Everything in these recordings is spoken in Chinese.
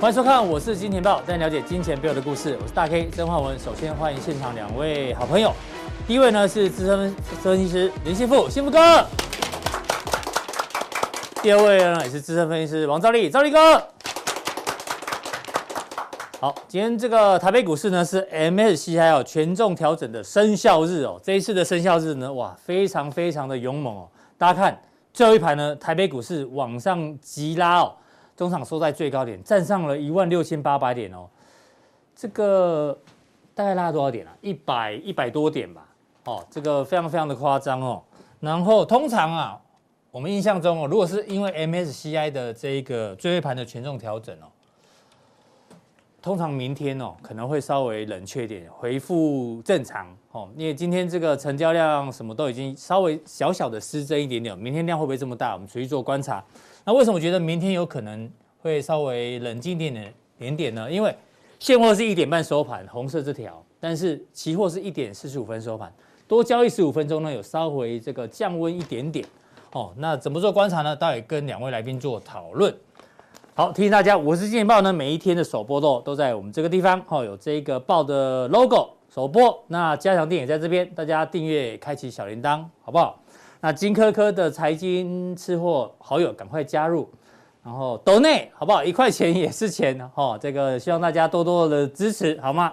欢迎收看，我是金钱豹，带你了解金钱背后的故事。我是大 K 曾焕文。首先欢迎现场两位好朋友，第一位呢是资深分析师林信富，信富哥。第二位呢也是资深分析师王兆力，兆力哥。好，今天这个台北股市呢是 MSCI 哦权重调整的生效日哦，这一次的生效日呢，哇，非常非常的勇猛哦。大家看最后一排呢，台北股市往上急拉哦。中场收在最高点，站上了一万六千八百点哦，这个大概拉多少点啊？一百一百多点吧，哦，这个非常非常的夸张哦。然后通常啊，我们印象中哦，如果是因为 MSCI 的这一个最后一盘的权重调整哦，通常明天哦可能会稍微冷却一点，恢复正常哦。因为今天这个成交量什么都已经稍微小小的失真一点点，明天量会不会这么大？我们持续做观察。那为什么觉得明天有可能会稍微冷静一点点点点呢？因为现货是一点半收盘，红色这条，但是期货是一点四十五分收盘，多交易十五分钟呢，有稍微这个降温一点点。哦，那怎么做观察呢？待会跟两位来宾做讨论。好，提醒大家，我是金钱爆呢，每一天的首播都都在我们这个地方，哦，有这个爆的 logo 首播，那加强錠也在这边，大家订阅，开启小铃铛，好不好？那金科科的财经吃货好友赶快加入，然后抖内好不好？一块钱也是钱哦。这个希望大家多多的支持，好吗？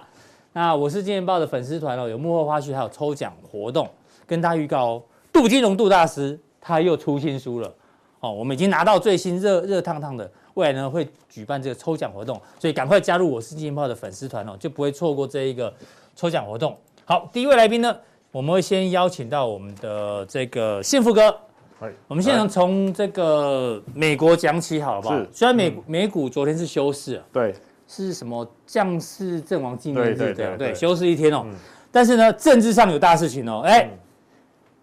那我是金钱爆的粉丝团哦，有幕后花絮，还有抽奖活动，跟大家预告哦。杜金龙杜大师他又出新书了哦，我们已经拿到最新热热烫烫的，未来呢会举办这个抽奖活动，所以赶快加入我是金钱爆的粉丝团哦，就不会错过这一个抽奖活动。好，第一位来宾呢？我们会先邀请到我们的这个幸福哥，我们现在从这个美国讲起，好了吧？是。虽然美美股昨天是休市，对，是什么将士阵亡纪念日，对对对，休市一天哦。但是呢，政治上有大事情哦，哎，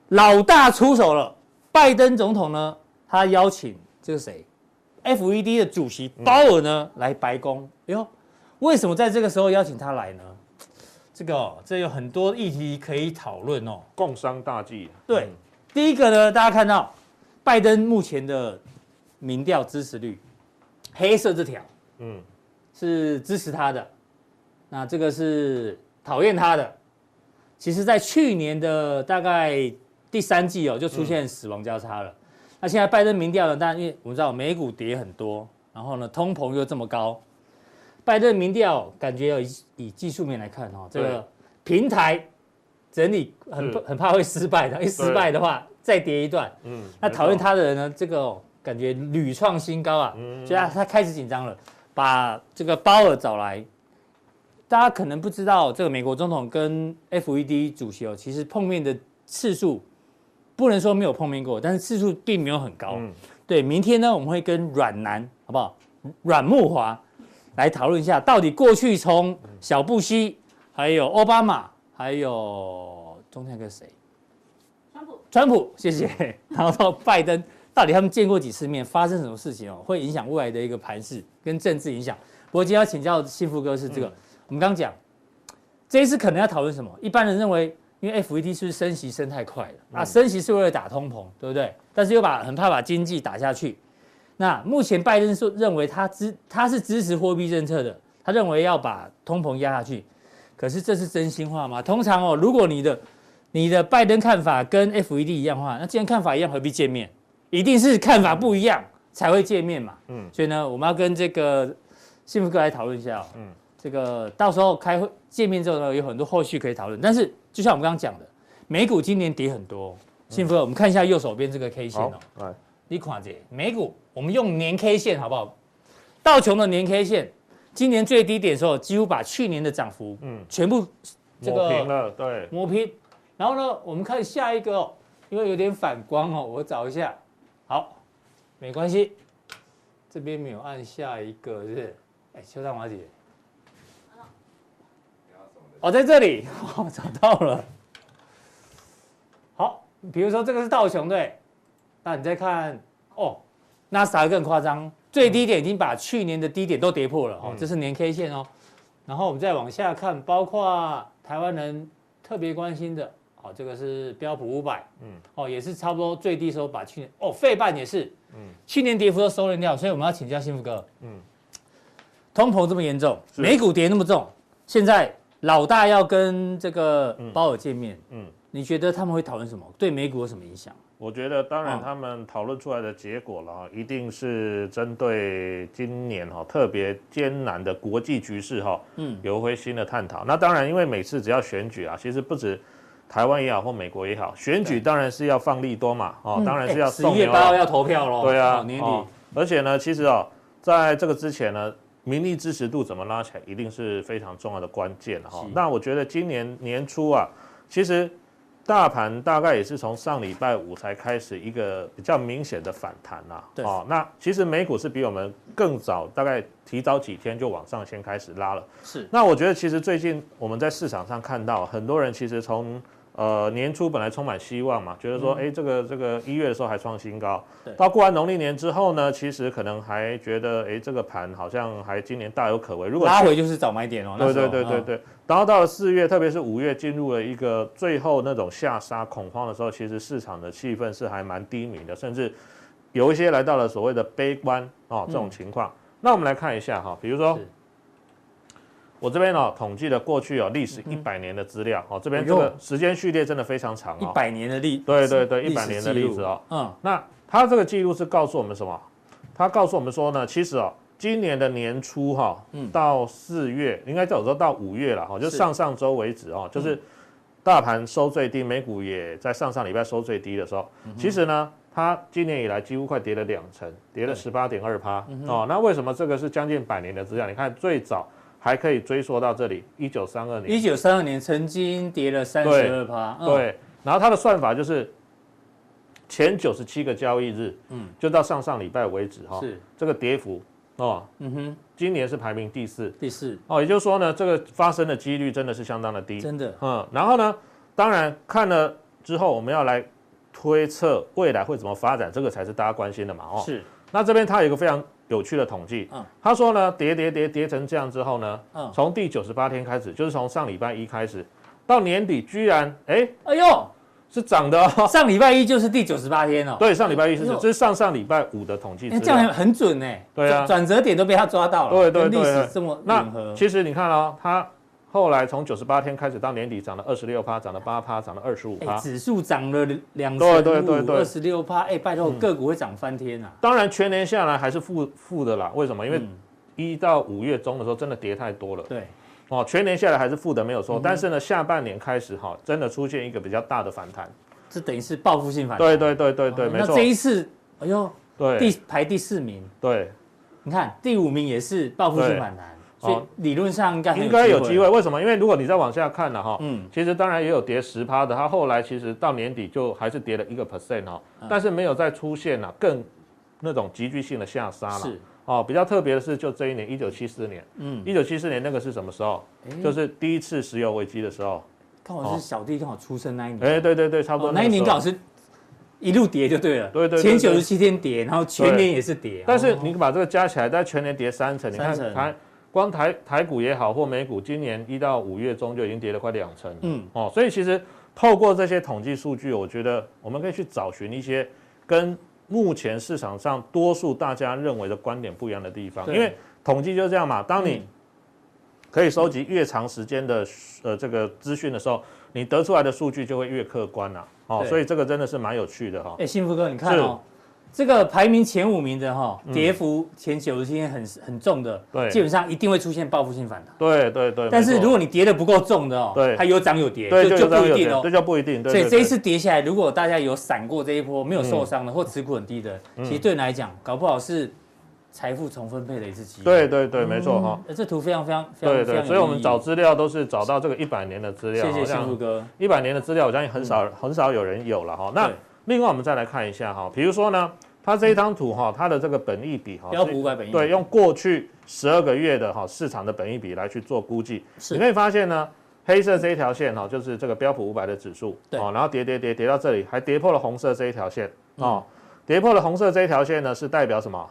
老大出手了，拜登总统呢，他邀请这个谁，FED 的主席鲍尔呢来白宫。哎呦，为什么在这个时候邀请他来呢？这个哦，这有很多议题可以讨论哦。共商大计。对，第一个呢，大家看到拜登目前的民调支持率，黑色这条，嗯，是支持他的，那这个是讨厌他的。其实，在去年的大概第三季哦，就出现死亡交叉了。嗯、那现在拜登民调呢，当然因为我们知道美股跌很多，然后呢，通膨又这么高。拜登民调感觉以以技术面来看哈，这个平台整理很很怕会失败的，一失败的话再跌一段。嗯，那讨厌他的人呢，这个感觉屡创新高啊，所以他他开始紧张了，把这个鲍尔找来。大家可能不知道，这个美国总统跟 FED 主席哦，其实碰面的次数不能说没有碰面过，但是次数并没有很高。对，明天呢，我们会跟阮南好不好？阮慕驊。来讨论一下，到底过去从小布希，还有奥巴马，还有中间一个谁？川普。川普，谢谢。然后到拜登，到底他们见过几次面？发生什么事情哦？会影响未来的一个盘势跟政治影响。不过今天要请教幸福哥是这个，嗯、我们刚讲这一次可能要讨论什么？一般人认为，因为 FED 是不是升息升太快了？嗯、啊，升息是为了打通膨，对不对？但是又把很怕把经济打下去。那目前拜登说认为他支他是支持货币政策的，他认为要把通膨压下去，可是这是真心话吗？通常哦，如果你的你的拜登看法跟 FED 一样的话，那既然看法一样，何必见面？一定是看法不一样才会见面嘛。嗯，所以呢，我们要跟这个幸福哥来讨论一下哦。嗯，这个到时候开会见面之后呢，有很多后续可以讨论。但是就像我们刚刚讲的，美股今年跌很多，幸福哥，我们看一下右手边这个 K 线哦。你看这美股，我们用年 K 线好不好？道琼的年 K 线，今年最低点的时候，几乎把去年的涨幅，嗯，全部这个抹平了，对，抹平。然后呢，我们看下一个哦，因为有点反光哦，我找一下。好，没关系，这边没有按下一个，是是？哎，邱大华姐，哦，在这里，我 找到了。好，比如说这个是道琼对。那你再看哦，纳斯达克更夸张，最低点已经把去年的低点都跌破了哦，这是年 K 线哦。然后我们再往下看，包括台湾人特别关心的，哦，这个是标普五百，嗯，哦，也是差不多最低时候把去年哦，费半也是，嗯，去年跌幅都收敛掉，所以我们要请教幸福哥，嗯，通膨这么严重，美股跌那么重，现在老大要跟这个鲍尔见面，嗯，你觉得他们会讨论什么？对美股有什么影响？我觉得，当然，他们讨论出来的结果了，一定是针对今年哈特别艰难的国际局势哈，嗯，有一回新的探讨。那当然，因为每次只要选举啊，其实不止台湾也好或美国也好，选举当然是要放利多嘛，哦，当然是要十一月八号要投票喽，对啊，年底。而且呢，其实哦，在这个之前呢，民意支持度怎么拉起来，一定是非常重要的关键哈。那我觉得今年年初啊，其实。大盘大概也是从上礼拜五才开始一个比较明显的反弹啦。对。哦，那其实美股是比我们更早，大概提早几天就往上先开始拉了。是。那我觉得其实最近我们在市场上看到很多人其实从。呃，年初本来充满希望嘛，觉得说，哎、嗯，这个这个一月的时候还创新高，到过完农历年之后呢，其实可能还觉得，哎，这个盘好像还今年大有可为。如果拉回就是早买点哦。对对对对对。然后到了四月，特别是五月，进入了一个最后那种下杀恐慌的时候，其实市场的气氛是还蛮低迷的，甚至有一些来到了所谓的悲观哦这种情况。嗯、那我们来看一下哈，比如说。我这边哦，统计了过去哦历史一百年的资料哦，这边这个时间序列真的非常长哦，一百年的历，对对对，一百年的例子哦，嗯，那它这个记录是告诉我们什么？它告诉我们说呢，其实哦，今年的年初哈，嗯到四月，应该走说到五月了哈，就上上周为止哦，就是大盘收最低，美股也在上上礼拜收最低的时候，其实呢，它今年以来几乎快跌了两成，跌了十八点二趴哦，那为什么这个是将近百年的资料？你看最早。还可以追溯到这里，一九三二年。一九三二年曾经跌了三十二趴。对，然后它的算法就是前九十七个交易日，嗯，就到上上礼拜为止哈。是这个跌幅哦，嗯哼，今年是排名第四。第四哦，也就是说呢，这个发生的几率真的是相当的低。真的。嗯，然后呢，当然看了之后，我们要来推测未来会怎么发展，这个才是大家关心的嘛。哦，是。那这边它有一个非常。有趣的统计，嗯，他说呢，跌跌跌跌成这样之后呢，嗯，从第九十八天开始，就是从上礼拜一开始，到年底居然，哎，哎呦，是涨的哦。上礼拜一就是第九十八天哦。对，上礼拜一是，这是上上礼拜五的统计。这样很准呢。对啊，转折点都被他抓到了。对对对，历史这么。那其实你看哦，他。后来从九十八天开始到年底涨了二十六趴，涨了八趴，涨了二十五趴。指数涨了两成五，二十六趴。哎，拜托，个股会涨翻天啊！当然，全年下来还是负负的啦。为什么？因为一到五月中的时候真的跌太多了。对，哦，全年下来还是负的，没有错。但是呢，下半年开始哈，真的出现一个比较大的反弹。这等于是报复性反弹。对对对对对，没错。那这一次，哎呦，对，第排第四名。对，你看第五名也是报复性反弹。所以理论上应该应该有机会，为什么？因为如果你再往下看了哈，嗯，其实当然也有跌十趴的，它后来其实到年底就还是跌了一个 percent 哈，但是没有再出现了更那种急剧性的下杀了。是哦，比较特别的是，就这一年一九七四年，嗯，一九七四年那个是什么时候？就是第一次石油危机的时候，刚好是小弟刚好出生那一年。哎，对对对，差不多那一年刚好是一路跌就对了。对对，前九十七天跌，然后全年也是跌。但是你把这个加起来，在全年跌三成，你看台。光台台股也好，或美股，今年一到五月中就已经跌了快两成。嗯，哦，所以其实透过这些统计数据，我觉得我们可以去找寻一些跟目前市场上多数大家认为的观点不一样的地方。因为统计就是这样嘛，当你可以收集越长时间的呃这个资讯的时候，你得出来的数据就会越客观了。哦，所以这个真的是蛮有趣的哈。哎，幸福哥，你看哦。这个排名前五名的哈，跌幅前九十天很很重的，对，基本上一定会出现报复性反弹。对对对。但是如果你跌的不够重的哦，对，它有涨有跌，就就不一定哦。这就不一定。所以这一次跌下来，如果大家有闪过这一波，没有受伤的，或持股很低的，其实对你来讲，搞不好是财富重分配的一次机会。对对对，没错哈。这图非常非常非常。对对，所以我们找资料都是找到这个一百年的资料。谢谢幸福哥。一百年的资料，我相信很少很少有人有了哈。那另外我们再来看一下哈，比如说呢。它这一张图哈，它的这个本益比哈，标普五百本益比，对，用过去十二个月的哈市场的本益比来去做估计，你可以发现呢，黑色这一条线哈，就是这个标普五百的指数，对，然后跌跌跌跌到这里，还跌破了红色这一条线，哦，跌破了红色这一条线呢，是代表什么？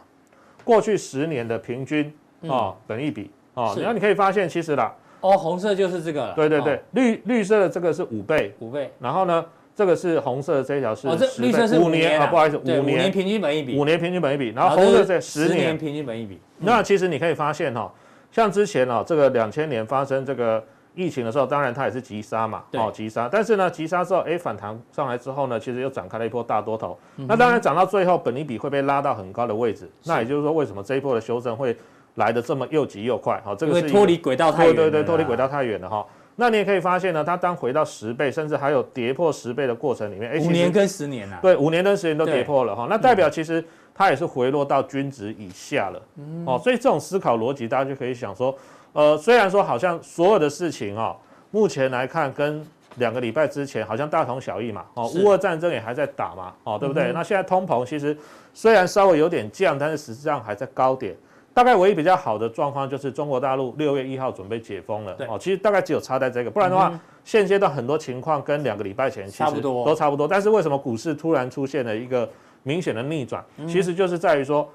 过去十年的平均啊本益比。啊，然后你可以发现其实啦，哦，红色就是这个，对对对，绿绿色的这个是五倍，五倍，然后呢？这个是红色的这一条是哦，这绿色是五年啊，不好意思，五年五年平均本益比，五年平均本益比，然后红色是十年平均本益比。那其实你可以发现哈，像之前哦，这个两千年发生这个疫情的时候，当然它也是急杀嘛，哦急杀，但是呢急杀之后，哎反弹上来之后呢，其实又展开了一波大多头。嗯、那当然涨到最后，本益比会被拉到很高的位置。那也就是说，为什么这一波的修正会来的这么又急又快？好，这个是脱离轨道太远，对对对，脱离轨道太远了哈。那你也可以发现呢，它当回到十倍，甚至还有跌破十倍的过程里面，五年跟十年啊，对，五年跟十年都跌破了哈。那代表其实它也是回落到均值以下了。嗯、哦，所以这种思考逻辑，大家就可以想说，呃，虽然说好像所有的事情哦，目前来看跟两个礼拜之前好像大同小异嘛。哦，乌俄战争也还在打嘛。哦，对不对？嗯、那现在通膨其实虽然稍微有点降，但是实际上还在高点。大概唯一比较好的状况就是中国大陆六月一号准备解封了，哦，其实大概只有差在这个，不然的话，现阶段很多情况跟两个礼拜前其实都差不多。但是为什么股市突然出现了一个明显的逆转？其实就是在于说，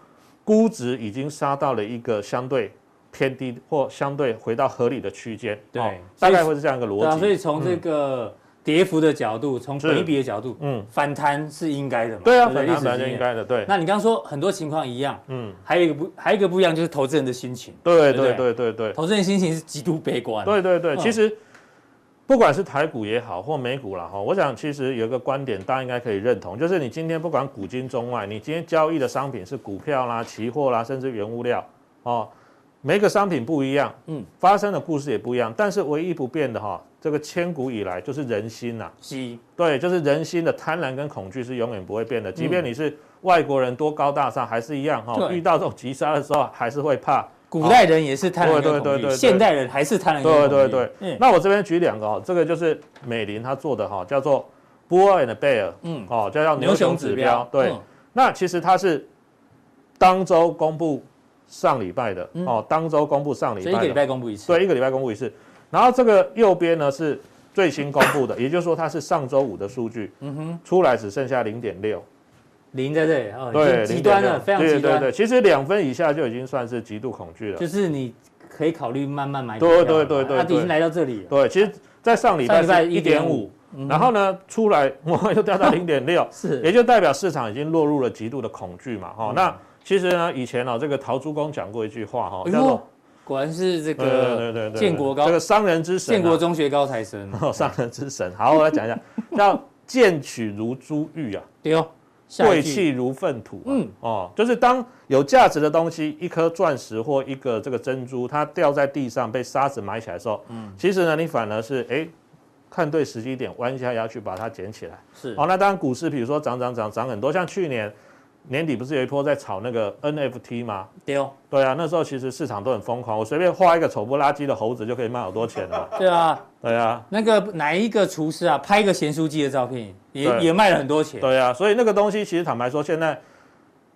估值已经杀到了一个相对偏低或相对回到合理的区间，对，大概会是这样一个逻辑。所以从这个。跌幅的角度，从本益比的角度，嗯，反弹是应该的嘛？对啊，反弹反弹是应该的，对。那你刚刚说很多情况一样，嗯，还有一个不，还有一个不一样，就是投资人的心情。对对对对对，投资人心情是极度悲观。对对对，其实不管是台股也好，或美股啦哈，我想其实有一个观点，大家应该可以认同，就是你今天不管古今中外，你今天交易的商品是股票啦、期货啦，甚至原物料哦，每个商品不一样，嗯，发生的故事也不一样，但是唯一不变的哈。这个千古以来就是人心呐、啊，是，对，就是人心的贪婪跟恐惧是永远不会变的。即便你是外国人多高大上，还是一样哈、哦。遇到这种急杀的时候，还是会怕。古代人也是贪婪跟恐惧，对对对对对，现代人还是贪婪跟恐惧。对对对。嗯、那我这边举两个哦，这个就是美林他做的哈，叫做 Bull and Bear，嗯，哦，叫叫牛熊指标。对，嗯、那其实它是当周公布上礼拜的，嗯、哦，当周公布上礼拜的，一个礼拜公布一次，对，一个礼拜公布一次。然后这个右边呢是最新公布的，也就是说它是上周五的数据，嗯哼，出来只剩下零点六，零在这里啊，对，极端了，非常极端。对对对，其实两分以下就已经算是极度恐惧了，就是你可以考虑慢慢买。对对对对，它已经来到这里。对，其实，在上礼拜在一点五，然后呢出来我又掉到零点六，是，也就代表市场已经落入了极度的恐惧嘛，哈。那其实呢，以前呢这个陶朱公讲过一句话哈，叫做。果然是这个建国高，这个商人之神，建国中学高材生，哦 商人之神。好，我来讲一下，叫贱取如珠玉啊，对哦，贵气如粪土。嗯，哦，就是当有价值的东西，一颗钻石或一个这个珍珠，它掉在地上被沙子埋起来的时候，嗯，其实呢，你反而是哎，看对时机点，弯下腰去把它捡起来。是，好，那当然股市，比如说涨涨涨涨很多，像去年。年底不是有一波在炒那个 NFT 吗？对哦，对啊，那时候其实市场都很疯狂，我随便画一个丑不拉几的猴子就可以卖好多钱了。对啊，对啊，那个哪一个厨师啊，拍一个咸酥鸡的照片也也卖了很多钱。对啊，所以那个东西其实坦白说，现在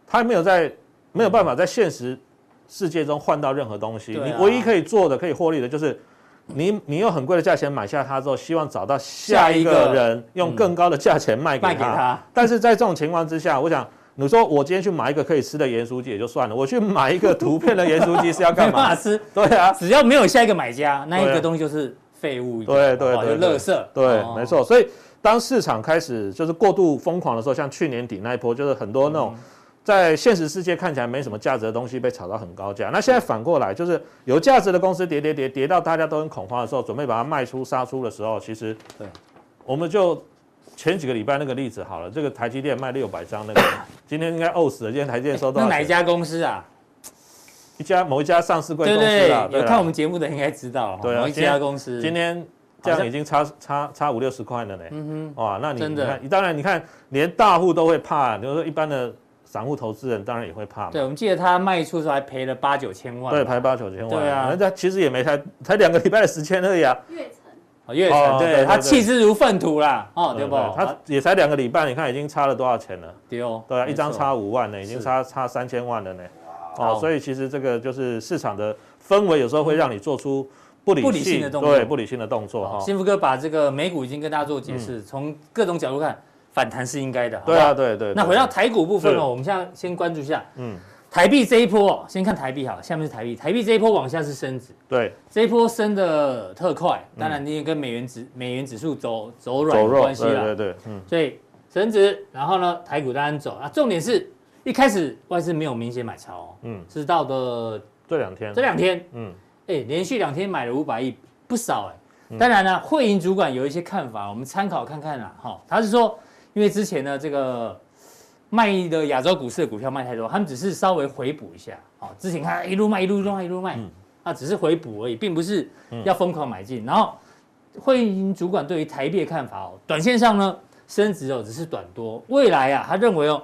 他没有在没有办法在现实世界中换到任何东西。你唯一可以做的可以获利的就是你你用很贵的价钱买下它之后，希望找到下一个人用更高的价钱卖给他。但是在这种情况之下，我想。你说我今天去买一个可以吃的盐酥鸡也就算了，我去买一个图片的盐酥鸡是要干嘛？法吃。对啊，只要没有下一个买家，那一个东西就是废物。对对对，就垃圾。对，没错。所以当市场开始就是过度疯狂的时候，像去年底那一波，就是很多那种在现实世界看起来没什么价值的东西被炒到很高价。那现在反过来，就是有价值的公司跌跌跌跌到大家都很恐慌的时候，准备把它卖出杀出的时候，其实对，我们就。前几个礼拜那个例子好了，这个台积电卖六百张那个，今天应该呕死了。今天台积电收到、哪一家公司啊？一家某一家上市贵公司啊，对对，有看我们节目的应该知道。对啊，某一家公司今天这样已经差差差五六十块了呢。嗯哼，哇，那你你看，当然你看，连大户都会怕，比如说一般的散户投资人当然也会怕嘛。对，我们记得他卖出时候还赔了八九千万。对，赔八九千万。对啊，人家其实也没太才两个礼拜的时间而已啊。月成，对他弃之如粪土啦，哦，对不？他也才两个礼拜，你看已经差了多少钱了？对哦，对啊，一张差五万呢，已经差差三千万了呢。哦，所以其实这个就是市场的氛围，有时候会让你做出不理性的动作，对，不理性的动作哈。幸福哥把这个美股已经跟大家做解释，从各种角度看，反弹是应该的。对啊，对对。那回到台股部分哦，我们现在先关注一下，嗯。台币这一波，先看台币好，下面是台币。台币这一波往下是升值，对，这一波升的特快，当然你也跟美元指美元指数走走软有关系了，对对对，嗯，所以升值，然后呢，台股当然走。啊。重点是一开始外资没有明显买超，嗯，是到的这两天，这两天，嗯，哎，连续两天买了五百亿，不少哎。当然呢，汇银主管有一些看法，我们参考看看啦。哈，他是说，因为之前呢，这个卖的亚洲股市的股票卖太多，他们只是稍微回补一下。好，之前看一路卖一路卖一路卖，啊，只是回补而已，并不是要疯狂买进。然后汇银主管对于台币的看法哦，短线上呢，升值哦，只是短多，未来啊，他认为哦，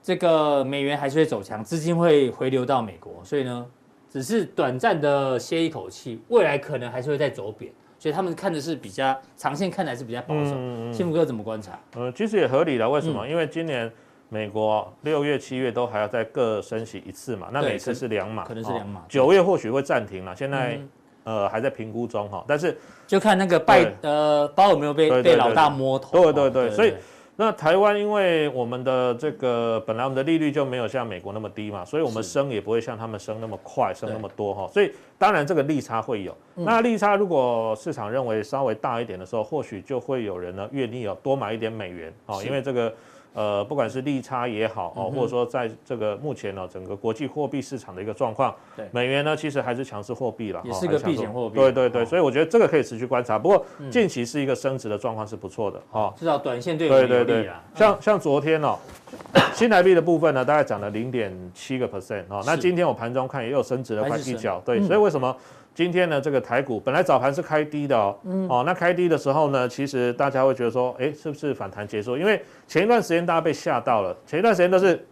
这个美元还是会走强，资金会回流到美国，所以呢，只是短暂的歇一口气，未来可能还是会再走贬。所以他们看的是比较长线，看来是比较保守。嗯嗯。幸福哥怎么观察？嗯，其实也合理了。为什么？嗯、因为今年美国六月、七月都还要再各升息一次嘛，那每次是两码，可能是两码。九月或许会暂停了，现在、嗯、呃还在评估中哈。但是就看那个拜呃包有没有被被老大摸头。对对对，所以。那台湾因为我们的这个本来我们的利率就没有像美国那么低嘛，所以我们升也不会像他们升那么快，升那么多哈，所以当然这个利差会有。那利差如果市场认为稍微大一点的时候，或许就会有人呢愿意有多买一点美元啊，因为这个。呃，不管是利差也好哦，或者说在这个目前呢，整个国际货币市场的一个状况，对美元呢，其实还是强势货币了，也是个避险货币。对对对，所以我觉得这个可以持续观察。不过近期是一个升值的状况是不错的哈，至少短线对有利啊。对对对，像像昨天哦，新台币的部分呢，大概涨了零点七个 percent 哦，那今天我盘中看也有升值了快一角，对，所以为什么？今天呢，这个台股本来早盘是开低的哦，嗯、哦，那开低的时候呢，其实大家会觉得说，哎，是不是反弹结束？因为前一段时间大家被吓到了，前一段时间都是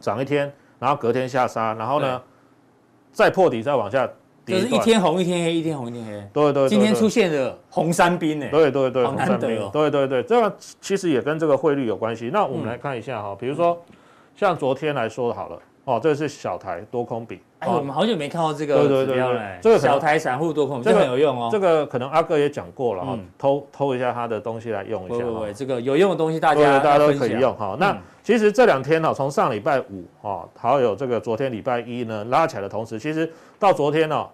涨一天，然后隔天下杀，然后呢再破底再往下跌，就是一天红一天黑，一天红一天黑。对对，对对对，今天出现了红三兵哎，对对对，好难得哦。对对对，这个其实也跟这个汇率有关系。那我们来看一下哈，比如说像昨天来说好了。哦，这个是小台多空比。哎，我们好久没看到这个指标了。这个小台散户多空，这个很有用哦。这个可能阿哥也讲过了哈，偷偷一下他的东西来用一下。对，这个有用的东西大家大家都可以用哈。那其实这两天呢，从上礼拜五哈，还有这个昨天礼拜一呢拉起来的同时，其实到昨天呢，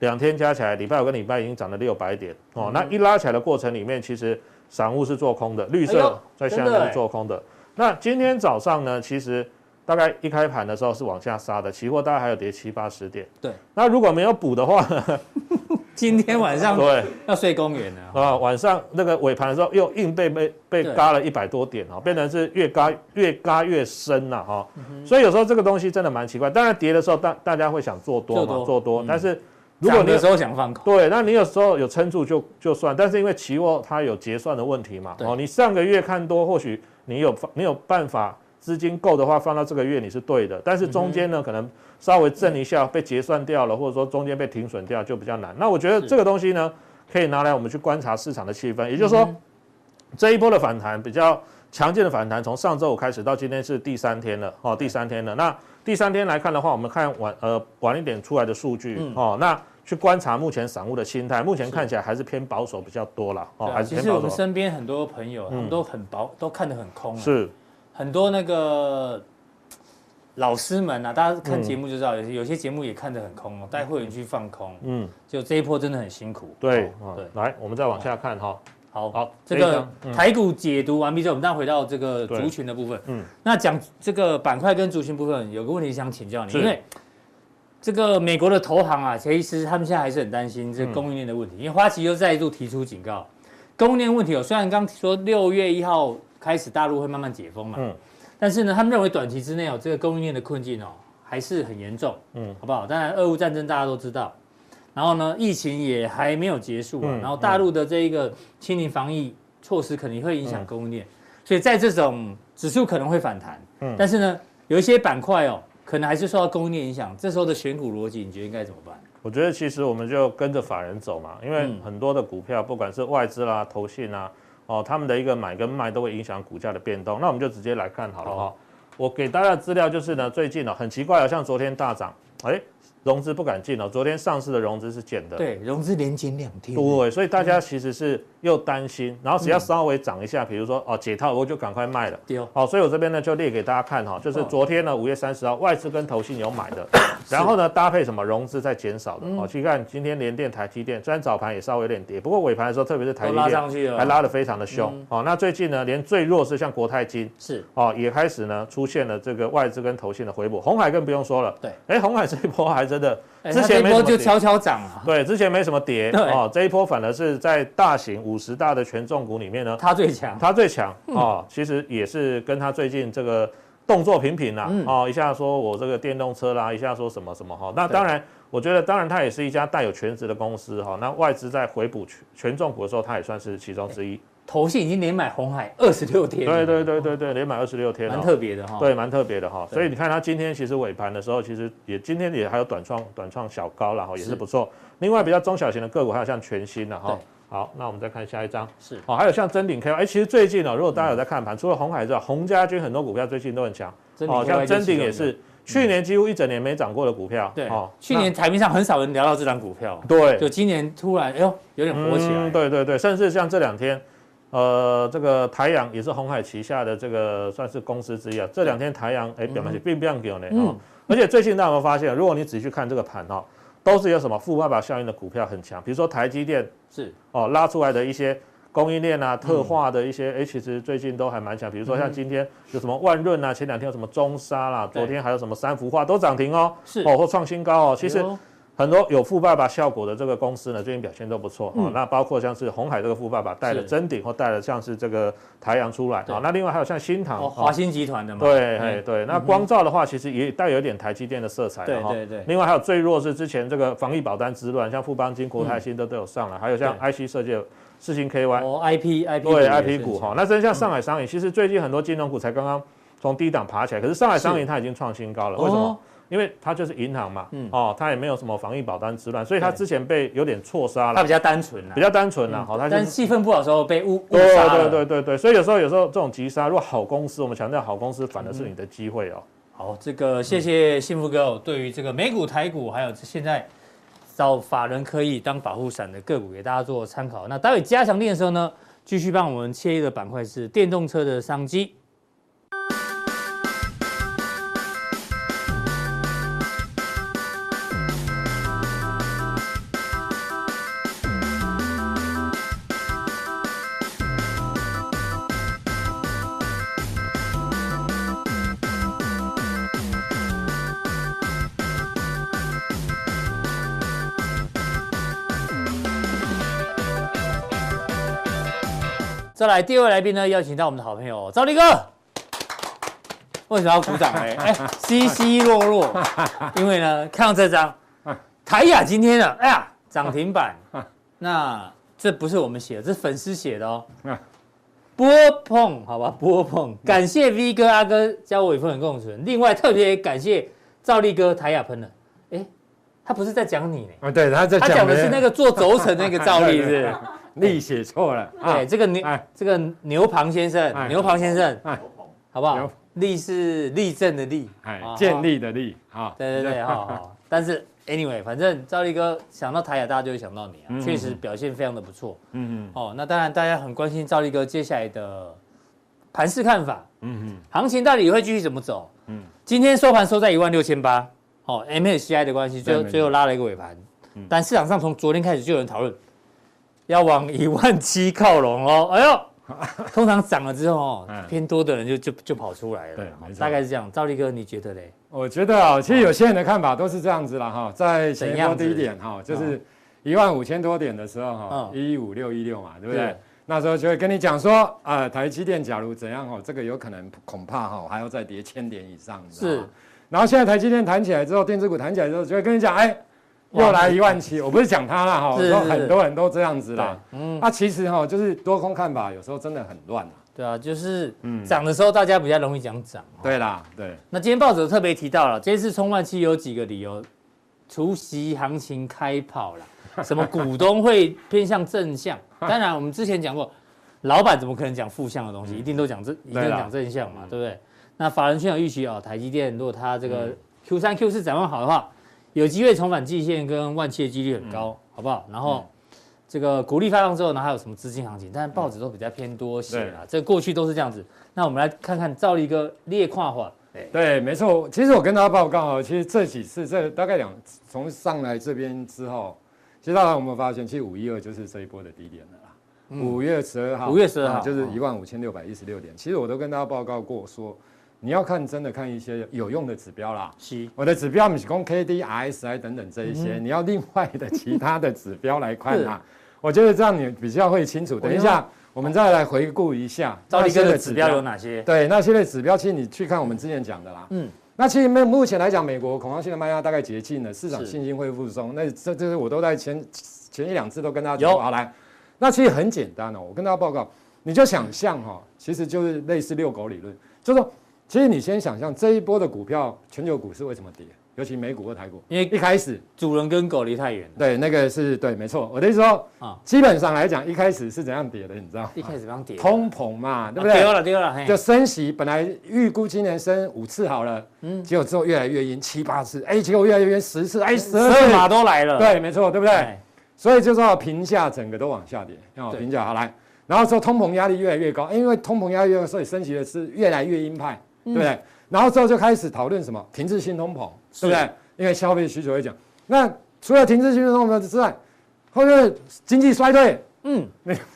两天加起来，礼拜五跟礼拜已经涨了六百点哦。那一拉起来的过程里面，其实散户是做空的，绿色在下面是做空的。那今天早上呢，其实。大概一开盘的时候是往下杀的，期货大概还有跌七八十点。对，那如果没有补的话，今天晚上对 要睡公园了啊。晚上那个尾盘的时候又硬被被被嘎了一百多点啊，变成是越嘎越嘎越深了哈。所以有时候这个东西真的蛮奇怪。当然跌的时候大大家会想做多嘛，做多。但是如果你有时候想放空，对，那你有时候有撑住就就算。但是因为期货它有结算的问题嘛，哦，你上个月看多，或许你有你有办法。资金够的话，放到这个月你是对的，但是中间呢，可能稍微震一下被结算掉了，或者说中间被停损掉就比较难。那我觉得这个东西呢，可以拿来我们去观察市场的气氛，也就是说，这一波的反弹比较强劲的反弹，从上周五开始到今天是第三天了哦，第三天了。那第三天来看的话，我们看晚呃晚一点出来的数据哦，那去观察目前散户的心态，目前看起来还是偏保守比较多了哦，还是偏保守。其实我们身边很多朋友他们都很保，都看得很空。是。很多那个老师们啊，大家看节目就知道，有些有些节目也看得很空哦，带会员去放空，嗯，就这一波真的很辛苦。对，对，来，我们再往下看哈。好，好，这个台股解读完毕之后，我们再回到这个族群的部分。嗯，那讲这个板块跟族群部分，有个问题想请教你，因为这个美国的投行啊，其实他们现在还是很担心这个供应链的问题，因为花旗又再度提出警告，供应链问题哦，虽然刚说六月一号。开始大陆会慢慢解封嘛，嗯，但是呢，他们认为短期之内哦，这个供应链的困境哦还是很严重，嗯，好不好？当然，俄乌战争大家都知道，然后呢，疫情也还没有结束啊，然后大陆的这一个清零防疫措施可能会影响供应链，所以在这种指数可能会反弹，嗯，但是呢，有一些板块哦，可能还是受到供应链影响，这时候的选股逻辑，你觉得应该怎么办？我觉得其实我们就跟着法人走嘛，因为很多的股票，不管是外资啦、投信啊。哦，他们的一个买跟卖都会影响股价的变动，那我们就直接来看好了哈。我给大家的资料就是呢，最近呢很奇怪啊，像昨天大涨，哎。融资不敢进了，昨天上市的融资是减的。对，融资连减两天。对，所以大家其实是又担心，然后只要稍微涨一下，比如说哦解套，我就赶快卖了。对。好，所以我这边呢就列给大家看哈，就是昨天呢五月三十号外资跟投信有买的，然后呢搭配什么融资在减少的。哦，去看今天联电、台积电，虽然早盘也稍微有点跌，不过尾盘的时候，特别是台积电还拉得非常的凶。哦，那最近呢连最弱势像国泰金是哦也开始呢出现了这个外资跟投信的回补，红海更不用说了。对。哎，红海这一波。海真的之前没就悄悄涨啊，对，之前没什么跌哦，这一波反而是在大型五十大的权重股里面呢，它最强，它最强哦，其实也是跟它最近这个动作频频啦，哦，一下说我这个电动车啦，一下说什么什么哈，那当然。我觉得，当然，它也是一家带有全职的公司哈。那外资在回补权权重股的时候，它也算是其中之一。投信已经连买红海二十六天，对对对对对，连买二十六天，蛮特别的哈。对，蛮特别的哈。所以你看它今天其实尾盘的时候，其实也今天也还有短创短创小高了哈，也是不错。另外比较中小型的个股，还有像全新的哈。好，那我们再看下一张。是。好，还有像臻鼎 KY，哎，其实最近哦，如果大家有在看盘，除了红海之外，洪家军很多股票最近都很强。哦，像臻鼎也是。去年几乎一整年没涨过的股票，对，哦，去年台面上很少人聊到这张股票，对，就今年突然，哎呦，有点火起来，嗯，对对对，甚至像这两天，呃，这个台阳也是鸿海旗下的这个算是公司之一啊，这两天台阳哎表现并不样给呢，哦，而且最近大家有没有发现，如果你仔细去看这个盘哦，都是有什么富爸爸效应的股票很强，比如说台积电是。哦拉出来的一些。供应链啊，特化的一些，哎，其实最近都还蛮强。比如说像今天有什么万润啊，前两天有什么中沙啦，昨天还有什么三福化都涨停哦，是。哦，或创新高哦。其实很多有富爸爸效果的这个公司呢，最近表现都不错哦。那包括像是鸿海这个富爸爸带了真鼎或带了像是这个台阳出来啊。那另外还有像新唐，华新集团的嘛。对，哎对。那光照的话，其实也带有一点台积电的色彩。对对对。另外还有最弱是之前这个防疫保单之乱，像富邦金、国泰新都都有上来，还有像 IC 设计。四星 KY 哦，I P I P 对 I P 股哈，那真像上海商银，其实最近很多金融股才刚刚从低档爬起来，可是上海商银它已经创新高了，为什么？因为它就是银行嘛，哦，它也没有什么防疫保单之乱，所以它之前被有点错杀了。它比较单纯，比较单纯了，好，它但气氛不好的时候被误误杀对对对对对，所以有时候有时候这种急杀，如果好公司，我们强调好公司，反而是你的机会哦。好，这个谢谢幸福哥对于这个美股台股还有现在。找法人可以当保护伞的个股给大家做参考。那待会加强錠的时候呢，继续帮我们切一个板块是电动车的商机。再来第二位来宾呢，邀请到我们的好朋友赵立哥。为什么要鼓掌呢？哎，稀稀落落，因为呢，看到这张台亚今天的，哎呀，涨停板。那这不是我们写的，这是粉丝写的哦。波碰，好吧，波碰。感谢 V 哥、阿哥教我与风险共存。另外特别感谢赵立哥，台亚喷了。哎，他不是在讲你呢？啊，对，他在讲。他讲的是那个做轴承那个兆立，是。力写错了，哎，这个牛，这个牛庞先生，牛庞先生，好不好？立是立正的立，哎，建立的立，好，对对对，好好。但是 anyway，反正赵立哥想到台亚，大家就会想到你啊，确实表现非常的不错，嗯嗯，哦，那当然大家很关心赵立哥接下来的盘势看法，嗯嗯，行情到底会继续怎么走？嗯，今天收盘收在一万六千八，哦，MSCI 的关系，最后最后拉了一个尾盘，但市场上从昨天开始就有人讨论。要往一万七靠拢哦！哎呦，通常涨了之后哦，偏多的人就就就跑出来了。对，大概是这样。赵力哥，你觉得嘞？我觉得啊，其实有些人的看法都是这样子了哈，在前一波低点哈，就是一万五千多点的时候哈，一五六一六嘛，对不对？那时候就会跟你讲说啊，台积电假如怎样哦，这个有可能恐怕哈还要再跌千点以上。是。然后现在台积电弹起来之后，电子股弹起来之后，就会跟你讲哎。又来一万七，我不是讲他啦哈，说很多人都这样子啦。嗯，那其实哈，就是多空看法有时候真的很乱。对啊，就是涨的时候大家比较容易讲涨。对啦，对。那今天报纸特别提到了，这次冲万七有几个理由，除夕行情开跑了，什么股东会偏向正向。当然，我们之前讲过，老板怎么可能讲负向的东西？一定都讲正，一定讲正向嘛，对不对？那法人圈有预期啊，台积电如果它这个 Q 三 Q 四展望好的话。有机会重返季线跟万七的几率很高，好不好？然后这个鼓励发放之后呢，还有什么资金行情？但是报纸都比较偏多些啦，这过去都是这样子。那我们来看看赵立哥列跨化。对，没错。其实我跟大家报告啊，其实这几次这大概两从上来这边之后，其实大家有没有发现，其实五一二就是这一波的低点了啦。五月十二号，五月十二号就是一万五千六百一十六点。其实我都跟大家报告过说。你要看真的看一些有用的指标啦。是，我的指标不是供 K D R S I 等等这一些，嗯、你要另外的其他的指标来看啦。我觉得这样你比较会清楚。等一下，我们再来回顾一下兆立哥的指标有哪些？对，那些的指标，其实你去看我们之前讲的啦。嗯。那其实目目前来讲，美国恐慌性的卖压大概接近了，市场信心恢复中。那这这是我都在前前一两次都跟大家讲。好来，那其实很简单哦，我跟大家报告，你就想象哈，其实就是类似遛狗理论，就是说。其实你先想象这一波的股票，全球股市为什么跌？尤其美股和台股，因为一开始主人跟狗离太远。对，那个是对，没错。我的意思说，啊，基本上来讲，一开始是怎样跌的？你知道？一开始怎样跌？通膨嘛，对不对？跌了，跌了。就升息，本来预估今年升五次好了，嗯，结果之后越来越阴，七八次，哎，结果越来越阴，十次，哎，十二码都来了。对，没错，对不对？所以就说评价整个都往下跌，哦，评价好来，然后说通膨压力越来越高，因为通膨压力越高，所以升息的是越来越鹰派，对不对？然后之后就开始讨论什么停滞性通膨，对不对？因为消费需求会讲。那除了停滞性通膨之外，后面经济衰退，嗯，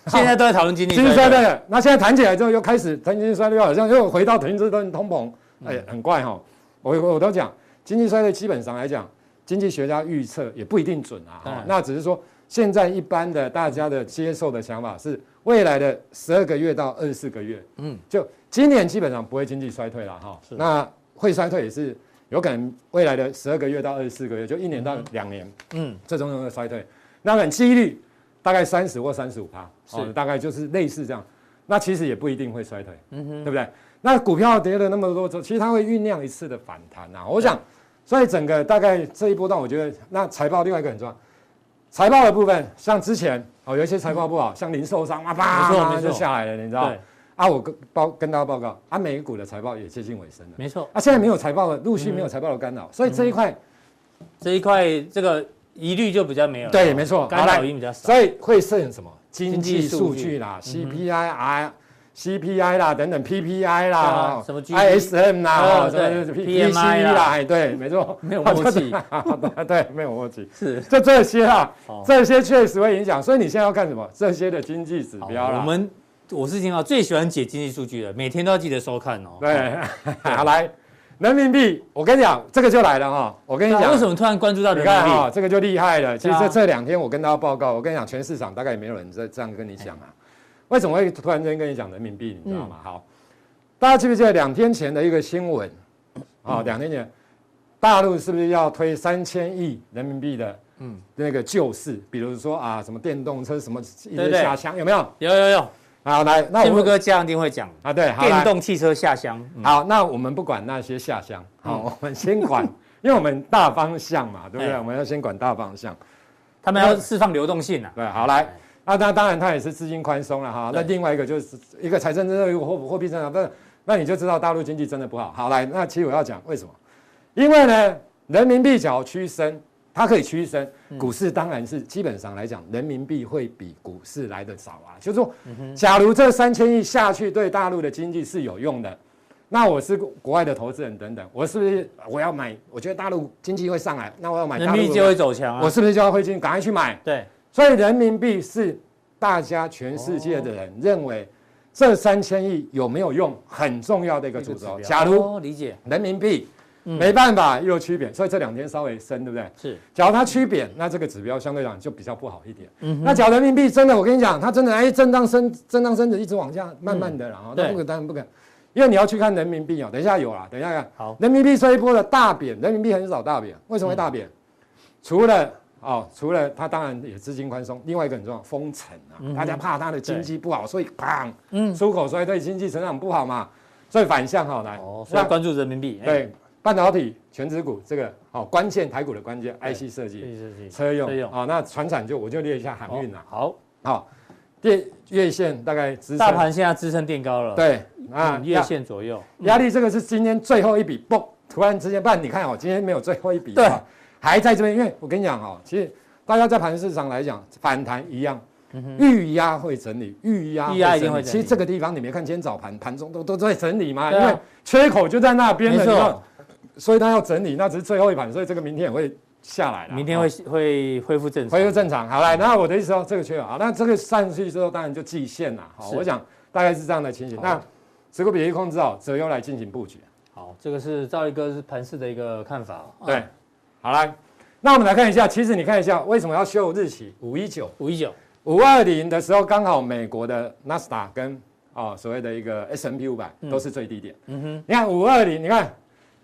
现在都在讨论经济经济衰退。那现在谈起来之后，又开始谈经济衰退，好像又回到停滞性通膨，哎，很怪哈。我我都讲经济衰退，基本上来讲，经济学家预测也不一定准啊。那只是说，现在一般的大家的接受的想法是，未来的十二个月到二十四个月，嗯，就。今年基本上不会经济衰退了哈，那会衰退也是有可能未来的十二个月到二十四个月，就一年到两年，嗯，这种种的衰退，那很几率大概三十或三十五趴，是。大概就是类似这样，那其实也不一定会衰退，嗯哼，对不对？那股票跌了那么多周，其实它会酝酿一次的反弹呐。我想，所以整个大概这一波段，我觉得那财报另外一个很重要，财报的部分，像之前哦有一些财报不好，像零售商啊，啪就下来了，你知道。啊，我跟报跟大家报告，啊，美股的财报也接近尾声了。没错，啊，现在没有财报了，陆续没有财报的干扰，所以这一块，这一块这个疑虑就比较没有。对，没错，干扰已经比较少。所以会剩什么经济数据啦，CPI 啊，CPI 啦，等等 PPI 啦，什么 ISM 啦，什么 PCE 啦，哎，对，没错，没有默契，对，没有默契，是，就这些啦，这些确实会影响。所以你现在要看什么？这些的经济指标啦，我们。我是听到最喜欢解经济数据的，每天都要记得收看哦。对，好来，人民币，我跟你讲，这个就来了哈。我跟你讲，为什么突然关注到人民币？你看哈，这个就厉害了。其实这这两天我跟大家报告，我跟你讲，全市场大概也没有人在这样跟你讲啊。为什么会突然间跟你讲人民币？你知道吗？好，大家记不记得两天前的一个新闻？啊，两天前，大陆是不是要推三千亿人民币的嗯那个救市？比如说啊，什么电动车什么下乡有没有？有有有。好，来，那幸福哥这样一定会讲啊。对，电动汽车下乡。好，那我们不管那些下乡，好，我们先管，因为我们大方向嘛，对不对？我们要先管大方向。他们要释放流动性啊。对，好来，那那当然，它也是资金宽松了哈。那另外一个就是一个财政政策，一个货货币政策，那那你就知道大陆经济真的不好。好来，那其实我要讲为什么？因为呢，人民币只要趋升。它可以趋升，股市当然是基本上来讲，人民币会比股市来得少啊。就是说，假如这三千亿下去对大陆的经济是有用的，那我是国外的投资人等等，我是不是我要买？我觉得大陆经济会上来，那我要买。人民币就会走强啊。我是不是就要汇进，赶快去买？对。所以人民币是大家全世界的人认为这三千亿有没有用很重要的一个指标。假如理解人民币。没办法，又趋贬，所以这两天稍微升，对不对？是。假如它趋贬，那这个指标相对讲就比较不好一点。嗯。那假如人民币真的，我跟你讲，它真的哎，震荡升，震荡升值一直往下，慢慢的，然后那不可当然不可，因为你要去看人民币哦。等一下有了，等一下看。好。人民币这一波的大贬，人民币很少大贬，为什么会大贬？除了哦，除了它当然也资金宽松，另外一个很重要，封城啊，大家怕它的经济不好，所以砰，嗯，出口衰退，经济成长不好嘛，所以反向好来。哦。所以关注人民币。对。半导体、全指股这个哦关键，台股的关键 IC 设计、车用啊，那船产就我就列一下航运了。好，好，电月线大概支撑，大盘现在支撑垫高了。对啊，月线左右压力，这个是今天最后一笔，嘣，突然之间，不然你看哦，今天没有最后一笔，对，还在这边，因为我跟你讲哦，其实大家在盘市场来讲，反弹一样，预压会整理，预压会整理。其实这个地方你没看，今天早盘盘中都都在整理嘛，因为缺口就在那边了。所以它要整理，那只是最后一盘，所以这个明天也会下来了。明天会会恢复正常，恢复正常。好来，那我的意思说，这个缺口好，那这个上去之后，当然就季线了。好，我想大概是这样的情形。那持股比例控制好，择优来进行布局。好，这个是赵力哥是盘市的一个看法。对，好来，那我们来看一下，其实你看一下，为什么要秀日期？五一九，五一九，五二零的时候，刚好美国的纳斯达跟哦所谓的一个 S M P 五百都是最低点。嗯哼，你看五二零，你看，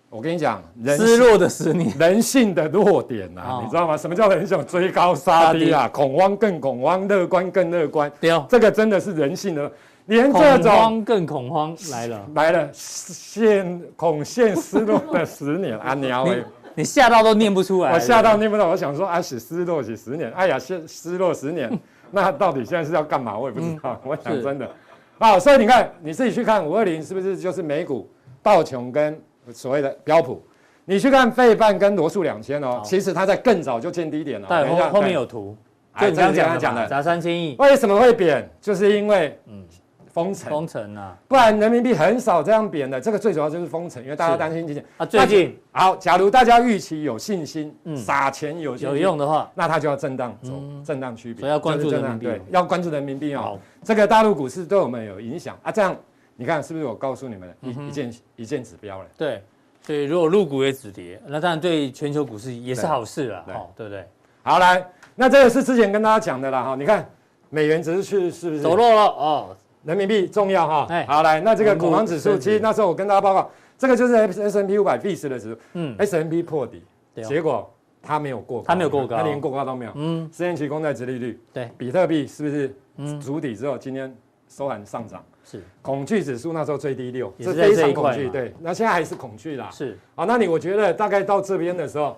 我跟你讲，失落的十年，人性的弱点啊，你知道吗？什么叫人性？追高杀低啊，恐慌更恐慌，乐观更乐观。对哦，这个真的是人性的。连这种恐慌更恐慌来了，来了，陷恐陷失落的十年啊！鸟哎，你吓到都念不出来，我吓到念不到。我想说啊，是失落几十年，哎呀，失失落十年，那到底现在是要干嘛？我也不知道。我想真的，啊，所以你看你自己去看五二零是不是就是美股道琼跟所谓的标普？你去看费半跟罗素两千哦，其实它在更早就见低点了。对，后后面有图，就你刚刚讲的砸三千亿，为什么会贬？就是因为嗯。封城，封城啊，不然人民币很少这样贬的。这个最主要就是封城，因为大家担心经济啊。最近好，假如大家预期有信心，撒钱有有用的话，那它就要震荡走，震荡区别。所以要关注人民币，对，要关注人民币哦。这个大陆股市对我们有影响啊。这样你看是不是我告诉你们一一件一件指标了？对，所以如果入股也止跌，那当然对全球股市也是好事了，哦，对不对？好，来，那这个是之前跟大家讲的啦哈。你看美元只是去是不是走弱了哦？人民币重要哈，好来，那这个恐慌指数，其实那时候我跟大家报告，这个就是 S N P 五百 VIX 的指数，嗯，S&P 破底，结果它没有过，它没有过高，它连过高都没有，嗯，十年期公债殖利率，对，比特币是不是筑底之后今天收盘上涨？是，恐惧指数那时候最低六，是非常恐惧，对，那现在还是恐惧啦，是，好，那你我觉得大概到这边的时候，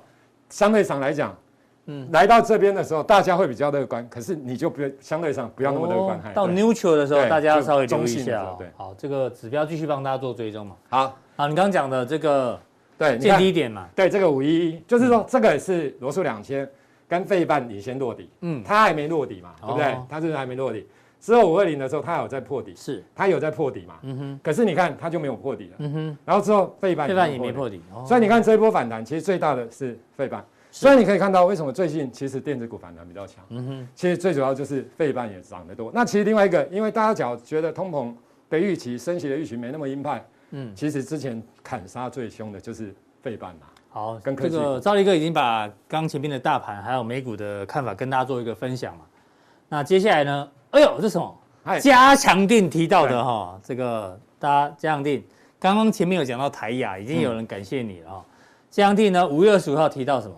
相对上来讲。嗯，来到这边的时候，大家会比较乐观，可是你就不相对上不要那么乐观。到 neutral 的时候，大家要稍微留意一下。对，好，这个指标继续帮大家做追踪嘛。好，好，你刚刚讲的这个对见低点嘛？对，这个五一一，就是说这个也是罗素两千跟费半领先落底，嗯，它还没落底嘛，对不对？它是还没落底，之后五二零的时候它有在破底，是它有在破底嘛？嗯哼。可是你看它就没有破底了，嗯哼。然后之后费半费半也没破底，所以你看这一波反弹，其实最大的是费半。所以你可以看到，为什么最近其实电子股反弹比较强？嗯哼，其实最主要就是费半也涨得多。那其实另外一个，因为大家只要觉得通膨的预期、升息的预期没那么鹰派，嗯，其实之前砍杀最凶的就是费半嘛。好，跟这个赵力哥已经把刚前面的大盘还有美股的看法跟大家做一个分享嘛。那接下来呢？哎呦，这是什么？加强定提到的哈，这个大家加强定，刚刚前面有讲到台雅，已经有人感谢你了哈。加强定呢，五月二十五号提到什么？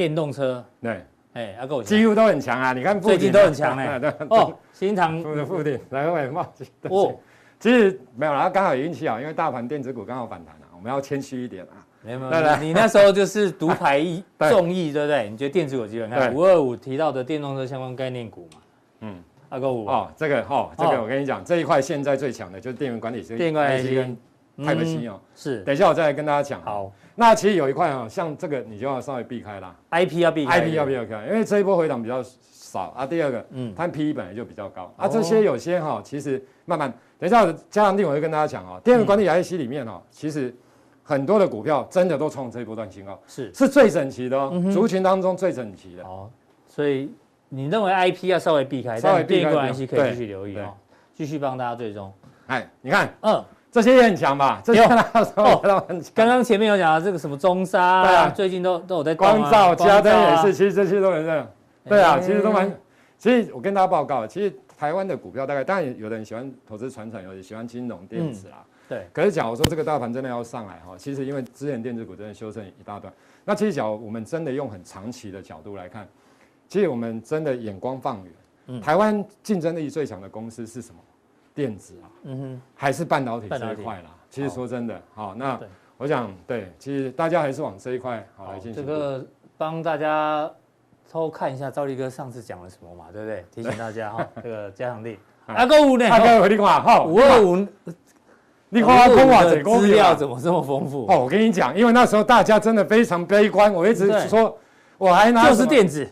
电动车，对，哎，阿哥几乎都很强啊！你看最近都很强哎，对。哦，新唐的附近来回冒哦，其实没有啦，刚好也运气好，因为大盘电子股刚好反弹了，我们要谦虚一点啊。没有没有，你那时候就是独排一 众议，对不对？你觉得电子股有机会？看五二五提到的电动车相关概念股嘛？嗯，阿哥五。哦，这个哦，这个我跟你讲，这一块现在最强的就是电源管理，电源管理跟泰伯西哦，是，等一下我再来跟大家讲。好。那其实有一块啊，像这个你就要稍微避开啦。I P 要避开，I P 要避开，因为这一波回档比较少啊。第二个，嗯，它 P E 本来就比较高啊。这些有些哈，其实慢慢，等一下加强錠我会跟大家讲哦。电源管理 I C 里面哈，其实很多的股票真的都创这一波段新高，是是最整齐的哦，族群当中最整齐的。哦，所以你认为 I P 要稍微避开，稍微电源管理可以继续留意哦，继续帮大家追踪。哎，你看，嗯。这些也很强吧？这些哦，刚刚前面有讲到这个什么中沙，对啊，最近都都有在光照、家登也是，其实这些都很热。对啊，其实都蛮。其实我跟大家报告，其实台湾的股票大概，当然有的人喜欢投资传产，有的喜欢金融电子啊。对。可是假如说这个大盘真的要上来哈，其实因为之前电子股真的修正一大段，那其实假如我们真的用很长期的角度来看，其实我们真的眼光放远，台湾竞争力最强的公司是什么？电子啊，嗯哼，还是半导体这一块啦。其实说真的，好，那我想对，其实大家还是往这一块好来进行。这个帮大家偷看一下赵力哥上次讲了什么嘛，对不对？提醒大家哈，这个加强力。阿哥五呢？阿哥你看哈，五二五，你看空瓦的资料怎么这么丰富？哦，我跟你讲，因为那时候大家真的非常悲观，我一直说，我还拿就是电子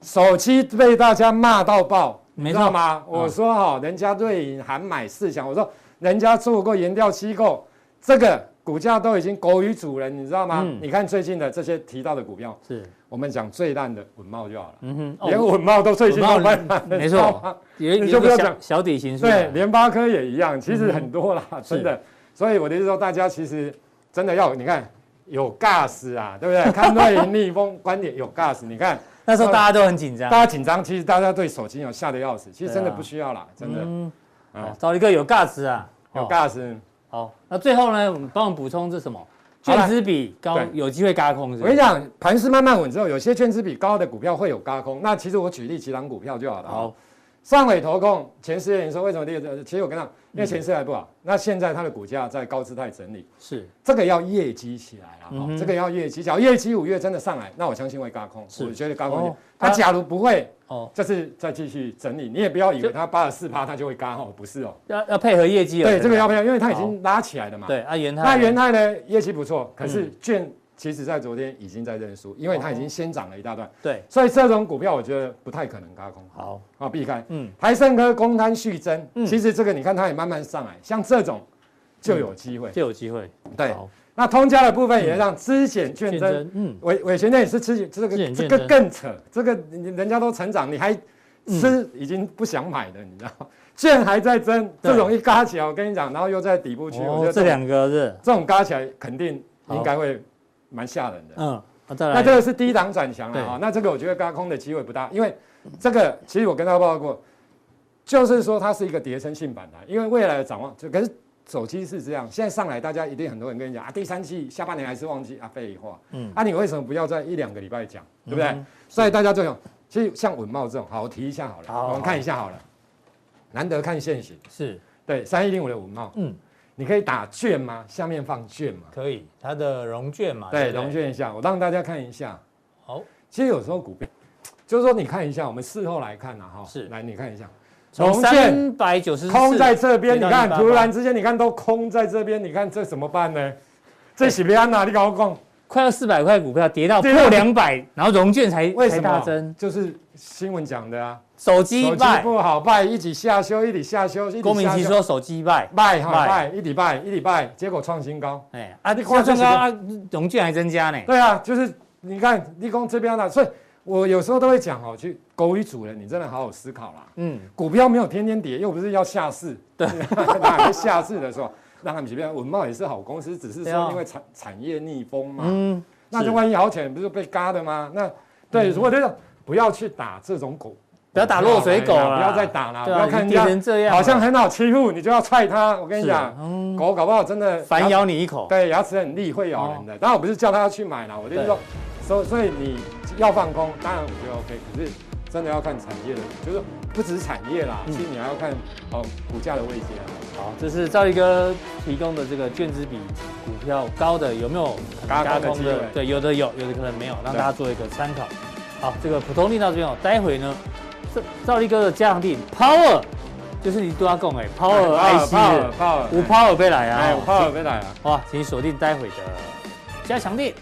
手机被大家骂到爆。你知道吗？我说哈，人家瑞银还买四强，我说人家做过研调机构，这个股价都已经狗与主人，你知道吗？你看最近的这些提到的股票，是。我们讲最烂的稳懋就好了。嗯哼，连稳懋都最近都翻盘，没错，你就不要讲。小底型，对，联发科也一样，其实很多啦，真的。所以我的意思说，大家其实真的要你看有 gas 啊，对不对？看瑞银逆风观点有 gas，你看那时候大家都很紧张，大家紧张，其实大家对手机有吓得要死，其实真的不需要啦，真的。嗯，找一个有 gas 啊，有 gas。好，那最后呢，我们帮我们补充是什么？券资比高有机会嘎空是是？我跟你讲，盘势慢慢稳之后，有些券资比高的股票会有嘎空。那其实我举例几档股票就好了。好，上尾投控前四月营收为什么跌？其实我跟你讲，因为前四还不好。那现在它的股价在高姿态整理，是这个要业绩起来啊，这个要业绩，假如业绩五月真的上来，那我相信会高空。我觉得高空。它假如不会。哦，这是再继续整理，你也不要以为它八十四趴它就会高哦，不是哦，要要配合业绩。对，这个要配合，因为它已经拉起来了嘛。对，啊，元泰，那元泰呢，业绩不错，可是券其实在昨天已经在认输，因为它已经先涨了一大段。对，所以这种股票我觉得不太可能轧空。好，啊，避开。嗯，台盛科公摊续增，其实这个你看它也慢慢上来，像这种就有机会，就有机会。对。那通家的部分也让资险券增，嗯，伟伟权那也是资险，这个这个更扯，这个人家都成长，你还吃已经不想买了，你知道吗？券还在增，这种一嘎起来，我跟你讲，然后又在底部区，我觉得这两个是。这种嘎起来肯定应该会蛮吓人的，嗯，那这个是低档转强了啊，那这个我觉得高空的机会不大，因为这个其实我跟他报告过，就是说它是一个叠升性反弹，因为未来的展望就可是。手机是这样，现在上来，大家一定很多人跟你讲啊，第三季下半年还是旺季啊，废话。嗯，啊，你为什么不要在一两个礼拜讲，对不对？嗯、所以大家这种，其实像稳懋这种，好，我提一下好了，好好我们看一下好了。难得看现形，是对三一零五的稳懋，嗯，你可以打券吗？下面放券嘛？可以，它的融券嘛？对，融券一下，我让大家看一下。好，其实有时候股票，就是说你看一下，我们事后来看呐，哈，是，来你看一下。从三百九十空在这边，你看突然之间，你看都空在这边，你看这怎么办呢？这是不安哪里搞空？快要四百块股票跌到破两百，然后融券才为什么大增？就是新闻讲的啊，手机卖不好卖，一起下修，一起下修，郭明奇说手机卖卖好卖，一礼拜一礼拜，结果创新高。哎啊，你创新高啊，融券还增加呢？对啊，就是你看立功这边的，所以。我有时候都会讲哦，去狗与主人，你真的好好思考啦。嗯，股票没有天天跌，又不是要下市。对，哪个下市的时候，让他们随便。文茂也是好公司，只是说因为产产业逆风嘛。嗯，那就万一好钱不是被嘎的吗？那对，如果这种不要去打这种狗，不要打落水狗了，不要再打了，不要看人家好像很好欺负，你就要踹它。我跟你讲，狗搞不好真的反咬你一口。对，牙齿很利，会咬人的。当然我不是叫他要去买了，我就是说，所所以你。要放空，当然我觉得 OK，可是真的要看产业的，就是不只是产业啦，其实你还要看哦股价的位阶啊。好，这是赵力哥提供的这个券资比股票高的有没有加空的？对，有的有，有的可能没有，让大家做一个参考。好，这个普通力到这边哦，待会呢，赵赵力哥的加强錠 Power 就是你都要讲哎，Power IC，Power 无 Power 被来啊，有 Power 被来啊，哇，请锁定待会的加强錠。